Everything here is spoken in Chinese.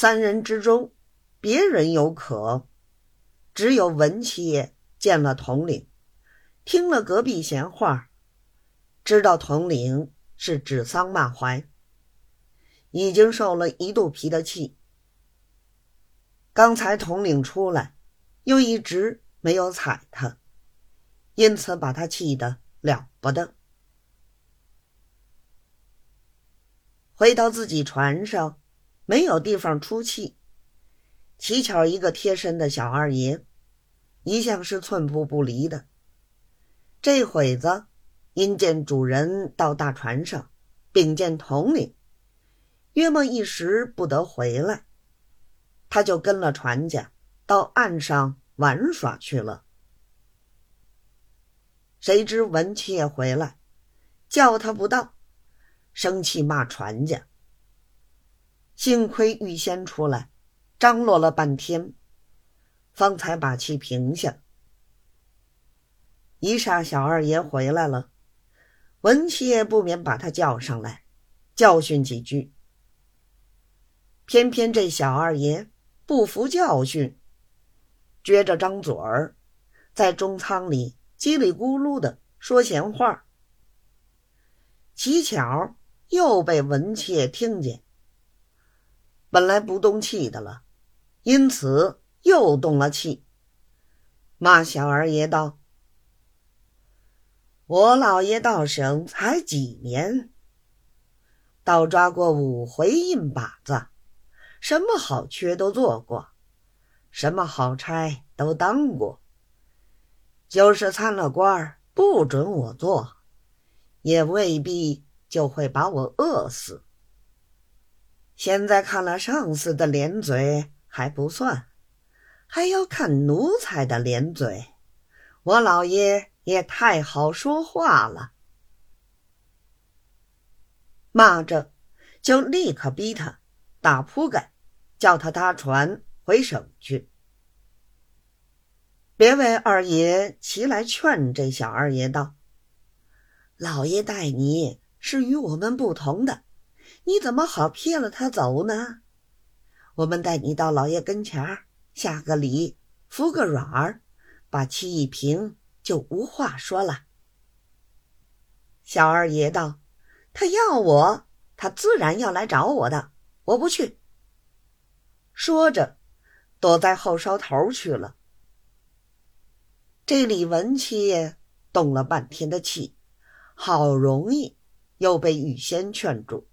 三人之中，别人有可，只有文七爷见了统领，听了隔壁闲话，知道统领是指桑骂槐，已经受了一肚皮的气。刚才统领出来，又一直没有睬他，因此把他气得了不得。回到自己船上，没有地方出气。乞巧一个贴身的小二爷，一向是寸步不离的。这会子因见主人到大船上禀见统领，约莫一时不得回来，他就跟了船家到岸上玩耍去了。谁知文七爷回来，叫他不到。生气骂船家，幸亏预先出来，张罗了半天，方才把气平下。一霎小二爷回来了，文七爷不免把他叫上来，教训几句。偏偏这小二爷不服教训，撅着张嘴儿，在中舱里叽里咕噜的说闲话。乞巧。又被文妾听见，本来不动气的了，因此又动了气，骂小二爷道：“我老爷到省才几年，倒抓过五回印把子，什么好缺都做过，什么好差都当过，就是参了官不准我做，也未必。”就会把我饿死。现在看了上司的脸嘴还不算，还要看奴才的脸嘴。我老爷也太好说话了，骂着就立刻逼他打铺盖，叫他搭船回省去。别为二爷齐来劝这小二爷道：“老爷待你。”是与我们不同的，你怎么好撇了他走呢？我们带你到老爷跟前儿下个礼，服个软儿，把气一平，就无话说了。小二爷道：“他要我，他自然要来找我的，我不去。”说着，躲在后梢头去了。这李文七动了半天的气，好容易。又被雨仙劝住。